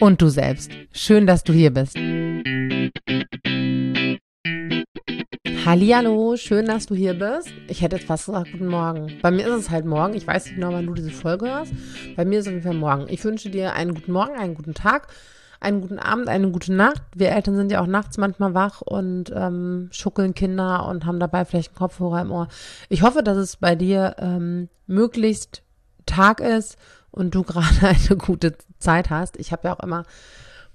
und du selbst. Schön, dass du hier bist. Hallihallo, schön, dass du hier bist. Ich hätte jetzt fast gesagt, guten Morgen. Bei mir ist es halt morgen. Ich weiß nicht genau, wann du diese Folge hörst. Bei mir ist es ungefähr morgen. Ich wünsche dir einen guten Morgen, einen guten Tag, einen guten Abend, eine gute Nacht. Wir Eltern sind ja auch nachts manchmal wach und ähm, schuckeln Kinder und haben dabei vielleicht einen Kopfhörer im Ohr. Ich hoffe, dass es bei dir ähm, möglichst Tag ist und du gerade eine gute Zeit hast. Ich habe ja auch immer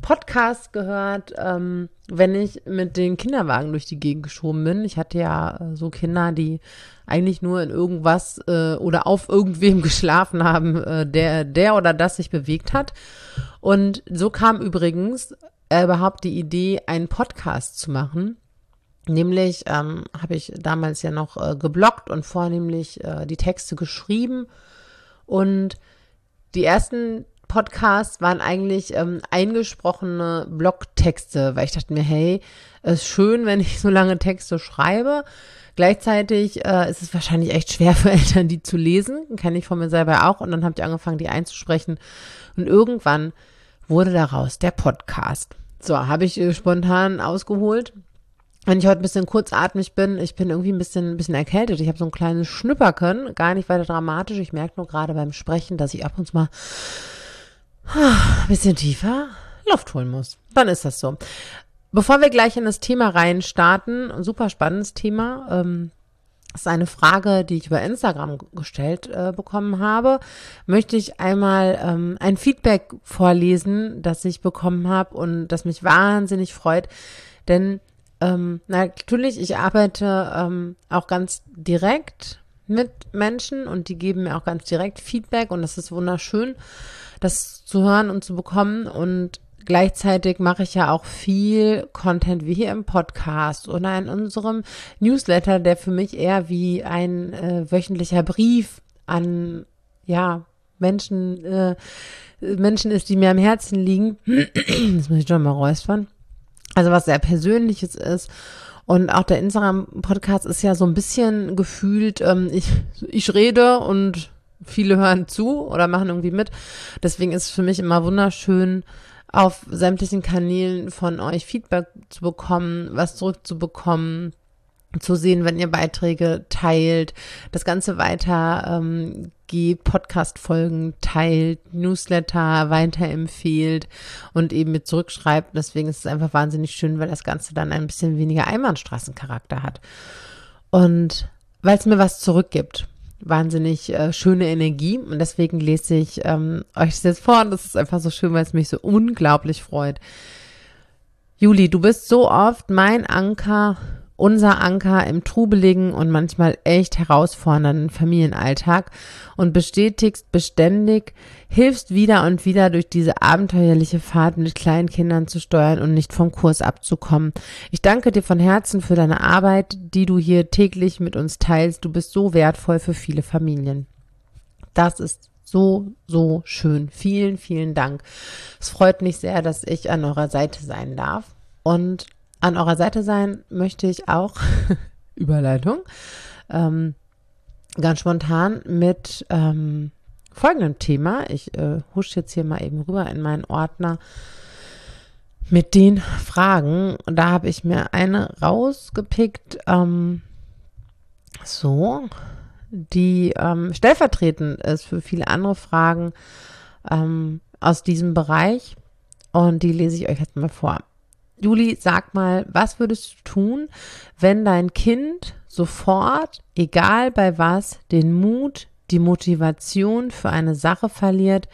Podcast gehört, ähm, wenn ich mit den Kinderwagen durch die Gegend geschoben bin. Ich hatte ja äh, so Kinder, die eigentlich nur in irgendwas äh, oder auf irgendwem geschlafen haben, äh, der, der oder das sich bewegt hat. Und so kam übrigens äh, überhaupt die Idee, einen Podcast zu machen. Nämlich ähm, habe ich damals ja noch äh, geblockt und vornehmlich äh, die Texte geschrieben. Und die ersten Podcasts waren eigentlich ähm, eingesprochene Blogtexte, weil ich dachte mir, hey, es ist schön, wenn ich so lange Texte schreibe. Gleichzeitig äh, ist es wahrscheinlich echt schwer für Eltern, die zu lesen. Kenne ich von mir selber auch. Und dann habe ich angefangen, die einzusprechen. Und irgendwann wurde daraus der Podcast. So, habe ich äh, spontan ausgeholt. Wenn ich heute ein bisschen kurzatmig bin, ich bin irgendwie ein bisschen, ein bisschen erkältet. Ich habe so ein kleines Schnüpperken, gar nicht weiter dramatisch. Ich merke nur gerade beim Sprechen, dass ich ab und zu mal ein bisschen tiefer Luft holen muss. Dann ist das so. Bevor wir gleich in das Thema rein starten, ein super spannendes Thema. Ähm, ist eine Frage, die ich über Instagram gestellt äh, bekommen habe. Möchte ich einmal ähm, ein Feedback vorlesen, das ich bekommen habe und das mich wahnsinnig freut. Denn ähm, natürlich, ich arbeite ähm, auch ganz direkt mit Menschen und die geben mir auch ganz direkt Feedback und das ist wunderschön das zu hören und zu bekommen. Und gleichzeitig mache ich ja auch viel Content wie hier im Podcast oder in unserem Newsletter, der für mich eher wie ein äh, wöchentlicher Brief an, ja, Menschen, äh, Menschen ist, die mir am Herzen liegen. das muss ich schon mal räuspern. Also was sehr Persönliches ist. Und auch der Instagram-Podcast ist ja so ein bisschen gefühlt, ähm, ich, ich rede und viele hören zu oder machen irgendwie mit. Deswegen ist es für mich immer wunderschön, auf sämtlichen Kanälen von euch Feedback zu bekommen, was zurückzubekommen, zu sehen, wenn ihr Beiträge teilt, das Ganze weiter ähm, geht, Podcast-Folgen teilt, Newsletter weiterempfehlt und eben mit zurückschreibt. Deswegen ist es einfach wahnsinnig schön, weil das Ganze dann ein bisschen weniger Einbahnstraßencharakter hat. Und weil es mir was zurückgibt wahnsinnig äh, schöne Energie und deswegen lese ich ähm, euch das jetzt vor und das ist einfach so schön, weil es mich so unglaublich freut. Juli, du bist so oft mein Anker unser Anker im trubeligen und manchmal echt herausfordernden Familienalltag und bestätigst beständig, hilfst wieder und wieder durch diese abenteuerliche Fahrt mit kleinen Kindern zu steuern und nicht vom Kurs abzukommen. Ich danke dir von Herzen für deine Arbeit, die du hier täglich mit uns teilst. Du bist so wertvoll für viele Familien. Das ist so, so schön. Vielen, vielen Dank. Es freut mich sehr, dass ich an eurer Seite sein darf. Und an eurer Seite sein möchte ich auch, Überleitung, ähm, ganz spontan mit ähm, folgendem Thema. Ich äh, husch jetzt hier mal eben rüber in meinen Ordner mit den Fragen. Und da habe ich mir eine rausgepickt, ähm, so, die ähm, stellvertretend ist für viele andere Fragen ähm, aus diesem Bereich. Und die lese ich euch jetzt mal vor. Juli, sag mal, was würdest du tun, wenn dein Kind sofort, egal bei was, den Mut, die Motivation für eine Sache verliert,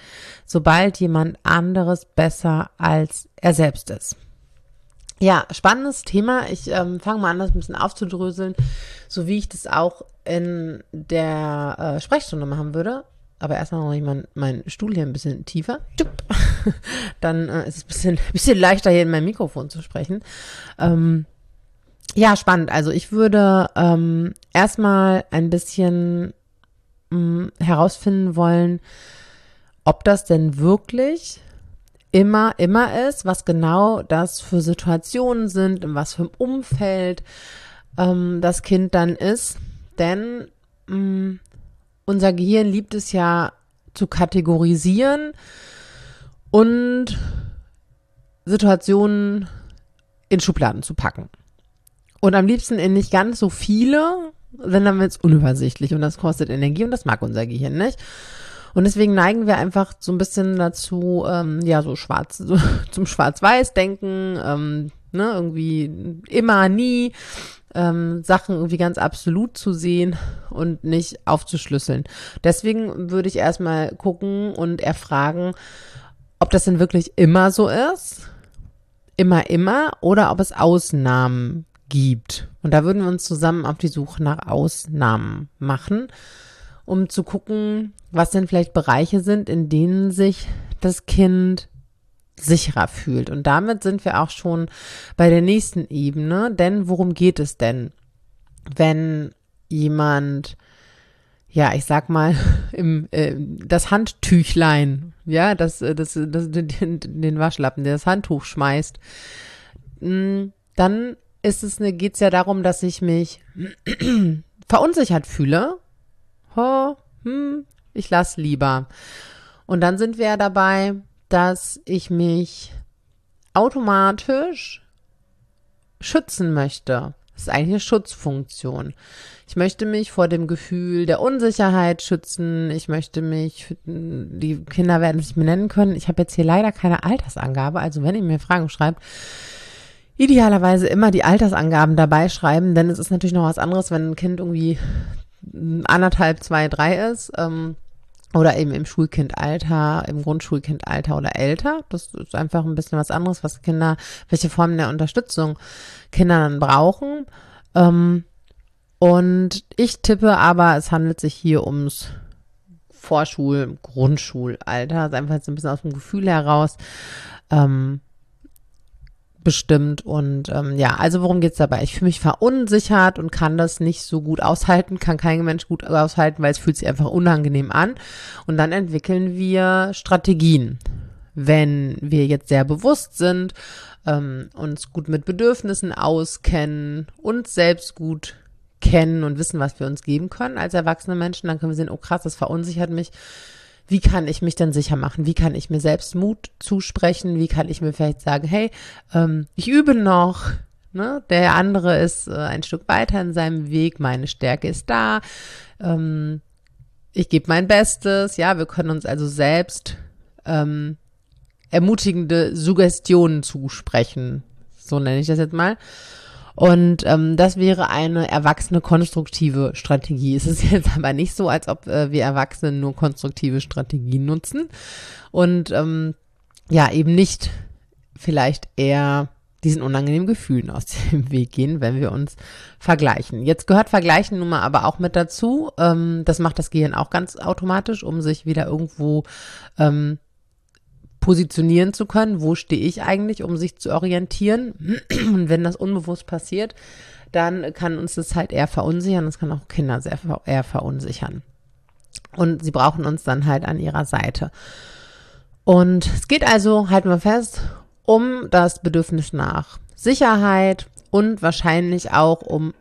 sobald jemand anderes besser als er selbst ist? Ja, spannendes Thema. Ich ähm, fange mal an, das ein bisschen aufzudröseln, so wie ich das auch in der äh, Sprechstunde machen würde. Aber erstmal noch mein, mein Stuhl hier ein bisschen tiefer. Dann äh, ist es ein bisschen, bisschen leichter, hier in mein Mikrofon zu sprechen. Ähm, ja, spannend. Also ich würde ähm, erstmal ein bisschen mh, mm, herausfinden wollen, ob das denn wirklich immer, immer ist, was genau das für Situationen sind, in was für einem Umfeld ähm, das Kind dann ist. Denn mh, mm, unser Gehirn liebt es ja zu kategorisieren und Situationen in Schubladen zu packen. Und am liebsten in nicht ganz so viele, denn dann wird es unübersichtlich und das kostet Energie und das mag unser Gehirn nicht. Und deswegen neigen wir einfach so ein bisschen dazu, ähm, ja, so schwarz, so zum Schwarz-Weiß-Denken, ähm, ne, irgendwie immer, nie, ähm, Sachen irgendwie ganz absolut zu sehen und nicht aufzuschlüsseln. Deswegen würde ich erstmal gucken und erfragen, ob das denn wirklich immer so ist, immer, immer, oder ob es Ausnahmen gibt. Und da würden wir uns zusammen auf die Suche nach Ausnahmen machen, um zu gucken, was denn vielleicht Bereiche sind, in denen sich das Kind sicherer fühlt. Und damit sind wir auch schon bei der nächsten Ebene. Denn worum geht es denn, wenn jemand, ja, ich sag mal, im, äh, das Handtüchlein, ja, das, äh, das, das, den, den Waschlappen, der das Handtuch schmeißt, hm, dann ist es eine, geht's ja darum, dass ich mich verunsichert fühle. Oh, hm, ich lass lieber. Und dann sind wir ja dabei, dass ich mich automatisch schützen möchte. Das ist eigentlich eine Schutzfunktion. Ich möchte mich vor dem Gefühl der Unsicherheit schützen. Ich möchte mich, die Kinder werden es mir nennen können. Ich habe jetzt hier leider keine Altersangabe. Also wenn ihr mir Fragen schreibt, idealerweise immer die Altersangaben dabei schreiben, denn es ist natürlich noch was anderes, wenn ein Kind irgendwie anderthalb, zwei, drei ist. Ähm, oder eben im Schulkindalter, im Grundschulkindalter oder älter. Das ist einfach ein bisschen was anderes, was Kinder, welche Formen der Unterstützung Kinder dann brauchen. Ähm, und ich tippe aber, es handelt sich hier ums Vorschul-, Grundschulalter. Ist einfach jetzt ein bisschen aus dem Gefühl heraus. Ähm, bestimmt. Und ähm, ja, also worum geht's dabei? Ich fühle mich verunsichert und kann das nicht so gut aushalten, kann kein Mensch gut aushalten, weil es fühlt sich einfach unangenehm an. Und dann entwickeln wir Strategien. Wenn wir jetzt sehr bewusst sind, ähm, uns gut mit Bedürfnissen auskennen, uns selbst gut kennen und wissen, was wir uns geben können als erwachsene Menschen, dann können wir sehen, oh krass, das verunsichert mich wie kann ich mich denn sicher machen? Wie kann ich mir selbst Mut zusprechen? Wie kann ich mir vielleicht sagen, hey, ähm, ich übe noch, ne? der andere ist äh, ein Stück weiter in seinem Weg, meine Stärke ist da, ähm, ich gebe mein Bestes, ja, wir können uns also selbst ähm, ermutigende Suggestionen zusprechen, so nenne ich das jetzt mal. Und ähm, das wäre eine erwachsene konstruktive Strategie. Es ist jetzt aber nicht so, als ob äh, wir Erwachsene nur konstruktive Strategien nutzen und ähm, ja, eben nicht vielleicht eher diesen unangenehmen Gefühlen aus dem Weg gehen, wenn wir uns vergleichen. Jetzt gehört Vergleichen nun mal aber auch mit dazu. Ähm, das macht das Gehirn auch ganz automatisch, um sich wieder irgendwo ähm, positionieren zu können, wo stehe ich eigentlich, um sich zu orientieren. Und wenn das unbewusst passiert, dann kann uns das halt eher verunsichern. Das kann auch Kinder sehr eher verunsichern. Und sie brauchen uns dann halt an ihrer Seite. Und es geht also, halten wir fest, um das Bedürfnis nach Sicherheit und wahrscheinlich auch um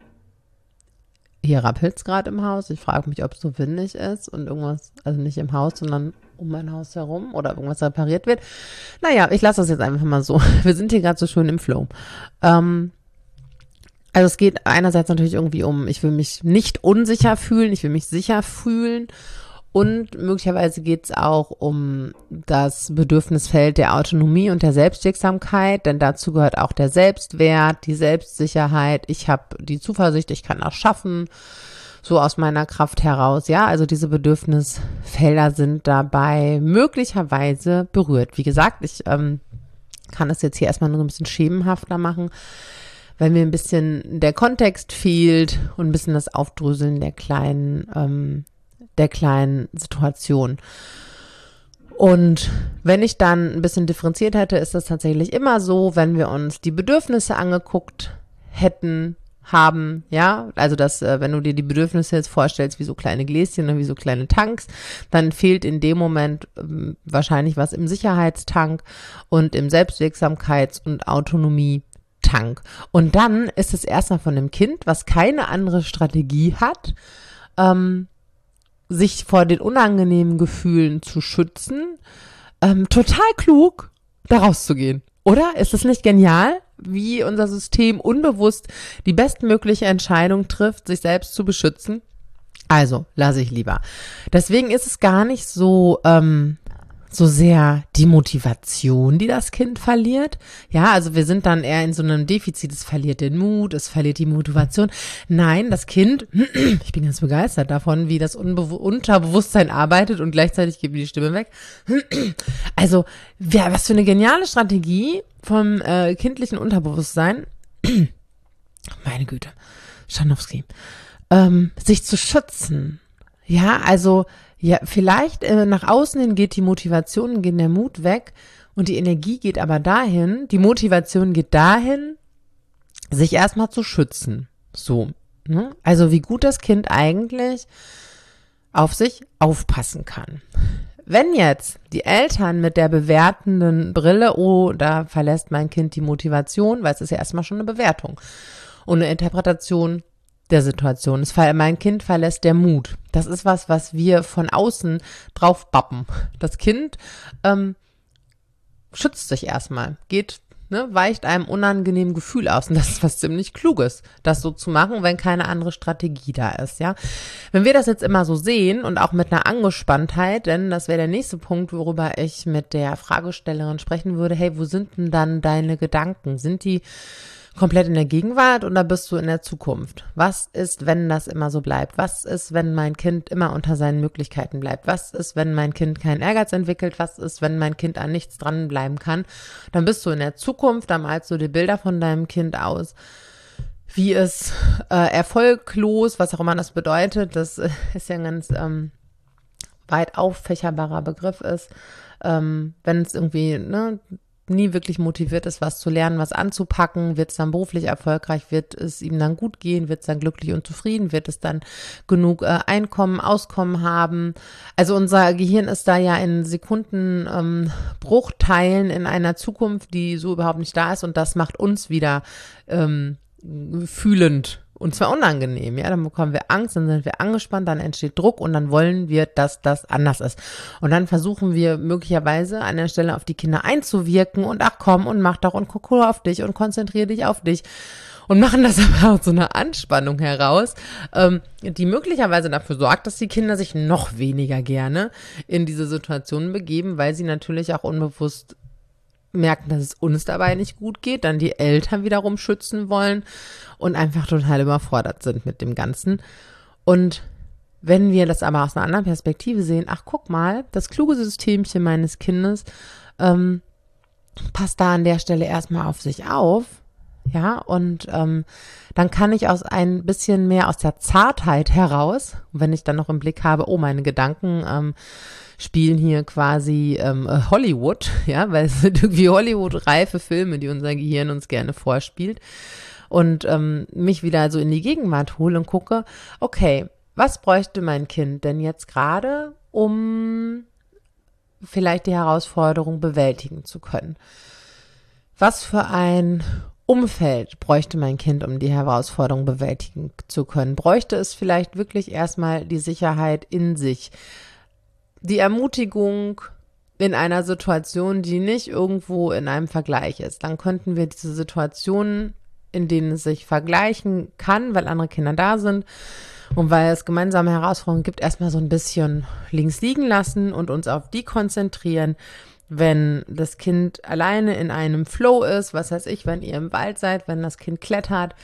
hier rappelt es gerade im Haus. Ich frage mich, ob es so windig ist und irgendwas, also nicht im Haus, sondern um mein Haus herum oder irgendwas repariert wird. Naja, ich lasse das jetzt einfach mal so. Wir sind hier gerade so schön im Flow. Ähm, also es geht einerseits natürlich irgendwie um, ich will mich nicht unsicher fühlen, ich will mich sicher fühlen. Und möglicherweise geht es auch um das Bedürfnisfeld der Autonomie und der Selbstwirksamkeit, denn dazu gehört auch der Selbstwert, die Selbstsicherheit. Ich habe die Zuversicht, ich kann das schaffen so aus meiner Kraft heraus. Ja, also diese Bedürfnisfelder sind dabei möglicherweise berührt. Wie gesagt, ich ähm, kann es jetzt hier erstmal nur ein bisschen schemenhafter machen, weil mir ein bisschen der Kontext fehlt und ein bisschen das Aufdröseln der kleinen ähm, der kleinen Situation. Und wenn ich dann ein bisschen differenziert hätte, ist das tatsächlich immer so, wenn wir uns die Bedürfnisse angeguckt hätten, haben, ja, also dass, äh, wenn du dir die Bedürfnisse jetzt vorstellst, wie so kleine Gläschen oder wie so kleine Tanks, dann fehlt in dem Moment ähm, wahrscheinlich was im Sicherheitstank und im Selbstwirksamkeits- und Autonomie-Tank. Und dann ist es erstmal von dem Kind, was keine andere Strategie hat, ähm, sich vor den unangenehmen Gefühlen zu schützen, ähm, total klug, da rauszugehen. Oder? Ist das nicht genial, wie unser System unbewusst die bestmögliche Entscheidung trifft, sich selbst zu beschützen? Also, lasse ich lieber. Deswegen ist es gar nicht so ähm, so sehr die Motivation, die das Kind verliert. Ja, also wir sind dann eher in so einem Defizit. Es verliert den Mut, es verliert die Motivation. Nein, das Kind, ich bin ganz begeistert davon, wie das Unterbewusstsein arbeitet und gleichzeitig gibt die Stimme weg. Also, ja, was für eine geniale Strategie vom äh, kindlichen Unterbewusstsein. Meine Güte, Schanowski. Ähm, sich zu schützen. Ja, also ja, vielleicht äh, nach außen hin geht die Motivation, geht der Mut weg und die Energie geht aber dahin, die Motivation geht dahin, sich erstmal zu schützen. So. Ne? Also wie gut das Kind eigentlich auf sich aufpassen kann. Wenn jetzt die Eltern mit der bewertenden Brille, oh, da verlässt mein Kind die Motivation, weil es ist ja erstmal schon eine Bewertung und eine Interpretation der Situation. Es mein Kind verlässt der Mut. Das ist was, was wir von außen drauf bappen. Das Kind ähm, schützt sich erstmal, geht, ne, weicht einem unangenehmen Gefühl aus. Und das ist was ziemlich Kluges, das so zu machen, wenn keine andere Strategie da ist, ja. Wenn wir das jetzt immer so sehen und auch mit einer Angespanntheit, denn das wäre der nächste Punkt, worüber ich mit der Fragestellerin sprechen würde, hey, wo sind denn dann deine Gedanken? Sind die komplett in der Gegenwart oder bist du in der Zukunft? Was ist, wenn das immer so bleibt? Was ist, wenn mein Kind immer unter seinen Möglichkeiten bleibt? Was ist, wenn mein Kind keinen Ehrgeiz entwickelt? Was ist, wenn mein Kind an nichts dranbleiben kann? Dann bist du in der Zukunft, dann malst du dir Bilder von deinem Kind aus wie es äh, erfolglos, was auch immer das bedeutet, das äh, ist ja ein ganz ähm, weit auffächerbarer Begriff ist, ähm, wenn es irgendwie ne, nie wirklich motiviert ist, was zu lernen, was anzupacken, wird es dann beruflich erfolgreich, wird es ihm dann gut gehen, wird es dann glücklich und zufrieden, wird es dann genug äh, Einkommen, Auskommen haben. Also unser Gehirn ist da ja in Sekunden ähm, in einer Zukunft, die so überhaupt nicht da ist. Und das macht uns wieder ähm, fühlend und zwar unangenehm, ja. Dann bekommen wir Angst, dann sind wir angespannt, dann entsteht Druck und dann wollen wir, dass das anders ist. Und dann versuchen wir möglicherweise an der Stelle auf die Kinder einzuwirken und ach komm und mach doch und guck auf dich und konzentriere dich auf dich. Und machen das aber aus so einer Anspannung heraus, ähm, die möglicherweise dafür sorgt, dass die Kinder sich noch weniger gerne in diese Situationen begeben, weil sie natürlich auch unbewusst merken, dass es uns dabei nicht gut geht, dann die Eltern wiederum schützen wollen und einfach total überfordert sind mit dem Ganzen. Und wenn wir das aber aus einer anderen Perspektive sehen, ach guck mal, das kluge Systemchen meines Kindes ähm, passt da an der Stelle erstmal auf sich auf, ja, und ähm, dann kann ich aus ein bisschen mehr aus der Zartheit heraus, wenn ich dann noch im Blick habe, oh, meine Gedanken ähm, spielen hier quasi ähm, Hollywood, ja, weil es sind irgendwie Hollywood-reife Filme, die unser Gehirn uns gerne vorspielt. Und ähm, mich wieder so in die Gegenwart hole und gucke, okay, was bräuchte mein Kind denn jetzt gerade, um vielleicht die Herausforderung bewältigen zu können? Was für ein Umfeld bräuchte mein Kind, um die Herausforderung bewältigen zu können? Bräuchte es vielleicht wirklich erstmal die Sicherheit in sich? Die Ermutigung in einer Situation, die nicht irgendwo in einem Vergleich ist. Dann könnten wir diese Situationen, in denen es sich vergleichen kann, weil andere Kinder da sind und weil es gemeinsame Herausforderungen gibt, erstmal so ein bisschen links liegen lassen und uns auf die konzentrieren, wenn das Kind alleine in einem Flow ist, was heißt ich, wenn ihr im Wald seid, wenn das Kind klettert,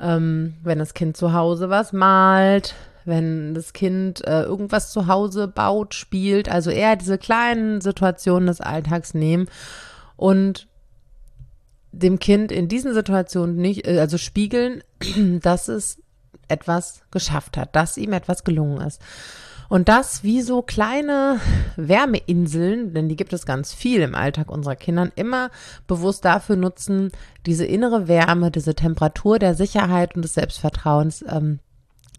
ähm, wenn das Kind zu Hause was malt, wenn das Kind äh, irgendwas zu Hause baut, spielt. Also eher diese kleinen Situationen des Alltags nehmen und dem Kind in diesen Situationen nicht, äh, also spiegeln, dass es etwas geschafft hat, dass ihm etwas gelungen ist. Und das wie so kleine Wärmeinseln, denn die gibt es ganz viel im Alltag unserer Kindern, immer bewusst dafür nutzen, diese innere Wärme, diese Temperatur der Sicherheit und des Selbstvertrauens ähm,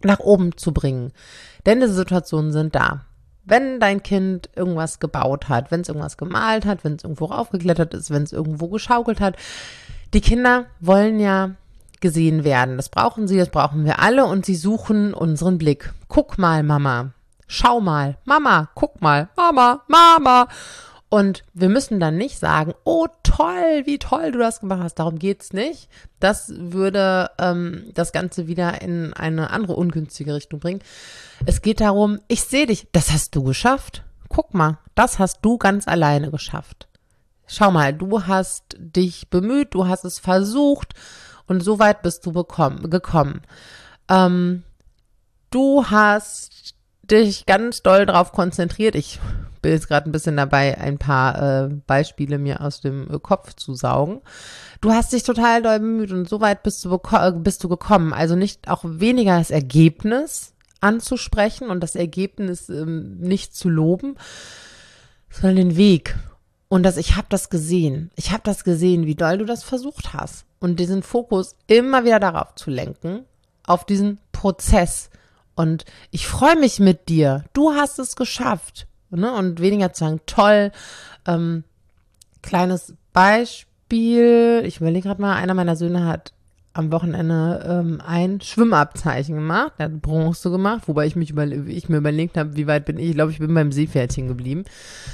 nach oben zu bringen. Denn diese Situationen sind da. Wenn dein Kind irgendwas gebaut hat, wenn es irgendwas gemalt hat, wenn es irgendwo raufgeklettert ist, wenn es irgendwo geschaukelt hat, die Kinder wollen ja gesehen werden. Das brauchen sie, das brauchen wir alle und sie suchen unseren Blick. Guck mal, Mama, schau mal, Mama, guck mal, Mama, Mama. Und wir müssen dann nicht sagen, oh toll, wie toll du das gemacht hast. Darum geht's nicht. Das würde ähm, das Ganze wieder in eine andere ungünstige Richtung bringen. Es geht darum, ich sehe dich, das hast du geschafft. Guck mal, das hast du ganz alleine geschafft. Schau mal, du hast dich bemüht, du hast es versucht und so weit bist du bekommen, gekommen. Ähm, du hast dich ganz doll darauf konzentriert. Ich bin jetzt gerade ein bisschen dabei, ein paar äh, Beispiele mir aus dem äh, Kopf zu saugen. Du hast dich total doll bemüht und so weit bist du, äh, bist du gekommen. Also nicht auch weniger das Ergebnis anzusprechen und das Ergebnis ähm, nicht zu loben, sondern den Weg. Und das, ich habe das gesehen. Ich habe das gesehen, wie doll du das versucht hast. Und diesen Fokus immer wieder darauf zu lenken, auf diesen Prozess und ich freue mich mit dir. Du hast es geschafft. Ne? Und weniger zu sagen, toll. Ähm, kleines Beispiel. Ich überlege gerade mal, einer meiner Söhne hat am Wochenende ähm, ein Schwimmabzeichen gemacht. Er hat Bronze gemacht, wobei ich, mich überle ich mir überlegt habe, wie weit bin ich. Ich glaube, ich bin beim Seepferdchen geblieben.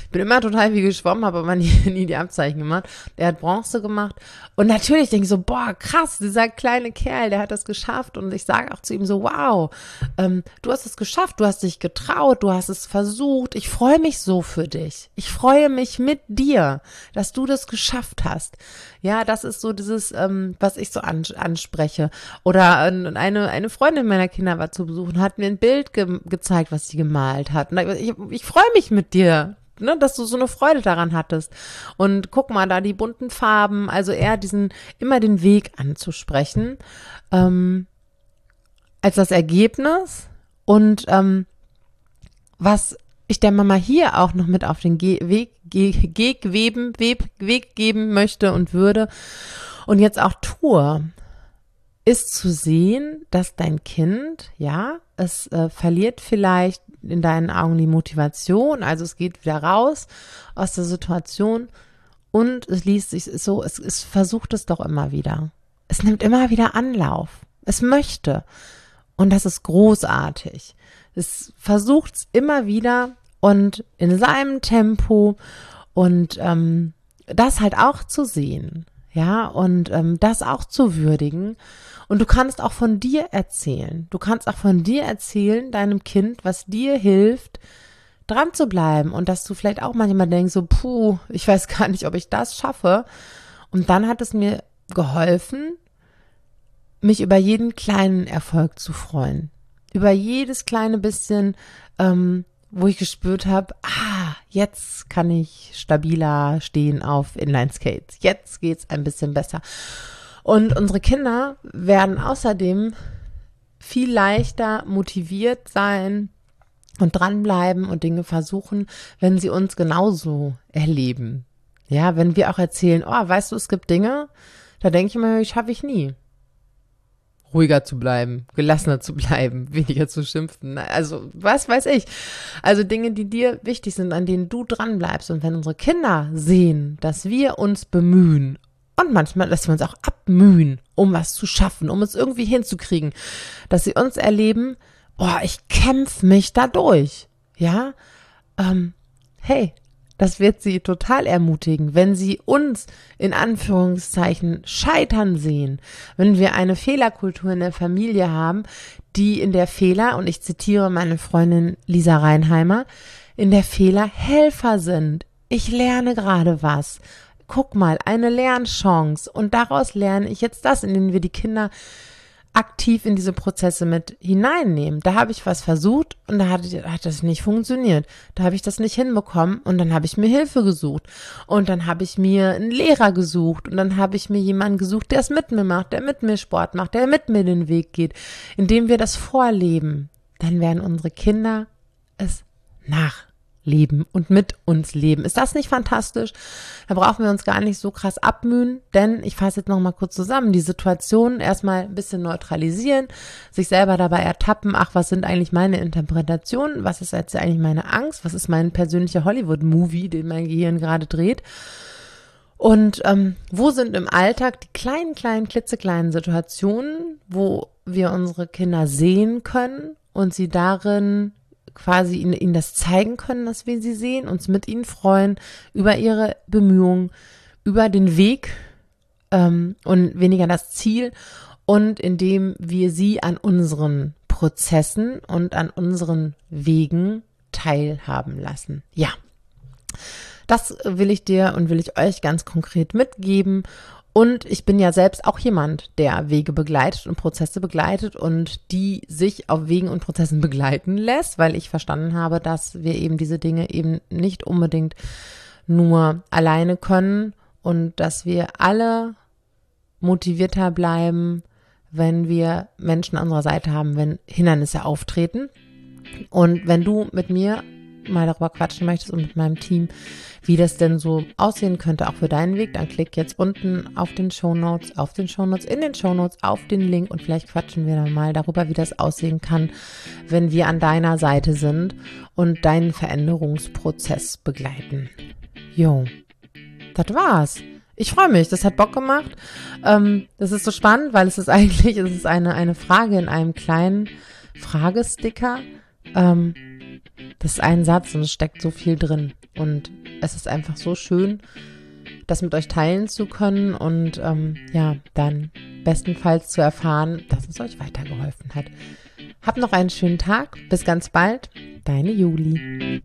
Ich bin immer total viel geschwommen, habe aber nie, nie die Abzeichen gemacht. Er hat Bronze gemacht. Und natürlich denke ich so, boah, krass, dieser kleine Kerl, der hat das geschafft. Und ich sage auch zu ihm so, wow, ähm, du hast es geschafft, du hast dich getraut, du hast es versucht. Ich freue mich so für dich. Ich freue mich mit dir, dass du das geschafft hast. Ja, das ist so dieses, ähm, was ich so an, anspreche. Oder eine, eine Freundin meiner Kinder war zu Besuch und hat mir ein Bild ge gezeigt, was sie gemalt hat. Und ich, ich freue mich mit dir, ne, dass du so eine Freude daran hattest. Und guck mal, da die bunten Farben, also eher diesen, immer den Weg anzusprechen, ähm, als das Ergebnis. Und ähm, was ich der Mama hier auch noch mit auf den Ge Weg, Ge Weg, weben, Weg, Weg geben möchte und würde und jetzt auch tue, ist zu sehen, dass dein Kind, ja, es äh, verliert vielleicht in deinen Augen die Motivation, also es geht wieder raus aus der Situation und es liest sich so, es, es versucht es doch immer wieder. Es nimmt immer wieder Anlauf. Es möchte. Und das ist großartig. Es versucht es immer wieder und in seinem Tempo und ähm, das halt auch zu sehen, ja, und ähm, das auch zu würdigen. Und du kannst auch von dir erzählen. Du kannst auch von dir erzählen, deinem Kind, was dir hilft, dran zu bleiben und dass du vielleicht auch manchmal denkst, so, puh, ich weiß gar nicht, ob ich das schaffe. Und dann hat es mir geholfen, mich über jeden kleinen Erfolg zu freuen über jedes kleine bisschen, ähm, wo ich gespürt habe, ah, jetzt kann ich stabiler stehen auf Inline-Skates. Jetzt geht's ein bisschen besser. Und unsere Kinder werden außerdem viel leichter motiviert sein und dranbleiben und Dinge versuchen, wenn sie uns genauso erleben. Ja, wenn wir auch erzählen, oh, weißt du, es gibt Dinge, da denke ich immer, ich schaffe ich nie ruhiger zu bleiben, gelassener zu bleiben, weniger zu schimpfen. Also, was weiß ich. Also Dinge, die dir wichtig sind, an denen du dran bleibst. Und wenn unsere Kinder sehen, dass wir uns bemühen und manchmal, dass wir uns auch abmühen, um was zu schaffen, um es irgendwie hinzukriegen, dass sie uns erleben, boah, ich kämpfe mich da durch. Ja, ähm, hey, das wird sie total ermutigen, wenn sie uns in Anführungszeichen scheitern sehen, wenn wir eine Fehlerkultur in der Familie haben, die in der Fehler, und ich zitiere meine Freundin Lisa Reinheimer, in der Fehler Helfer sind. Ich lerne gerade was. Guck mal, eine Lernchance. Und daraus lerne ich jetzt das, indem wir die Kinder aktiv in diese Prozesse mit hineinnehmen. Da habe ich was versucht und da hat, hat das nicht funktioniert. Da habe ich das nicht hinbekommen und dann habe ich mir Hilfe gesucht. Und dann habe ich mir einen Lehrer gesucht und dann habe ich mir jemanden gesucht, der es mit mir macht, der mit mir Sport macht, der mit mir den Weg geht, indem wir das vorleben. Dann werden unsere Kinder es nach leben und mit uns leben. Ist das nicht fantastisch? Da brauchen wir uns gar nicht so krass abmühen, denn ich fasse jetzt noch mal kurz zusammen, die Situation erstmal ein bisschen neutralisieren, sich selber dabei ertappen, ach, was sind eigentlich meine Interpretationen? Was ist jetzt eigentlich meine Angst? Was ist mein persönlicher Hollywood-Movie, den mein Gehirn gerade dreht? Und ähm, wo sind im Alltag die kleinen, kleinen, klitzekleinen Situationen, wo wir unsere Kinder sehen können und sie darin quasi ihnen, ihnen das zeigen können, dass wir sie sehen, uns mit ihnen freuen über ihre Bemühungen, über den Weg ähm, und weniger das Ziel und indem wir sie an unseren Prozessen und an unseren Wegen teilhaben lassen. Ja, das will ich dir und will ich euch ganz konkret mitgeben. Und ich bin ja selbst auch jemand, der Wege begleitet und Prozesse begleitet und die sich auf Wegen und Prozessen begleiten lässt, weil ich verstanden habe, dass wir eben diese Dinge eben nicht unbedingt nur alleine können und dass wir alle motivierter bleiben, wenn wir Menschen an unserer Seite haben, wenn Hindernisse auftreten. Und wenn du mit mir mal darüber quatschen möchtest und mit meinem Team, wie das denn so aussehen könnte, auch für deinen Weg, dann klick jetzt unten auf den Show Notes, auf den Show Notes, in den Show Notes, auf den Link und vielleicht quatschen wir dann mal darüber, wie das aussehen kann, wenn wir an deiner Seite sind und deinen Veränderungsprozess begleiten. Jo, das war's. Ich freue mich, das hat Bock gemacht. Ähm, das ist so spannend, weil es ist eigentlich, es ist eine, eine Frage in einem kleinen Fragesticker. Ähm, das ist ein Satz und es steckt so viel drin. Und es ist einfach so schön, das mit euch teilen zu können und ähm, ja, dann bestenfalls zu erfahren, dass es euch weitergeholfen hat. Habt noch einen schönen Tag. Bis ganz bald. Deine Juli.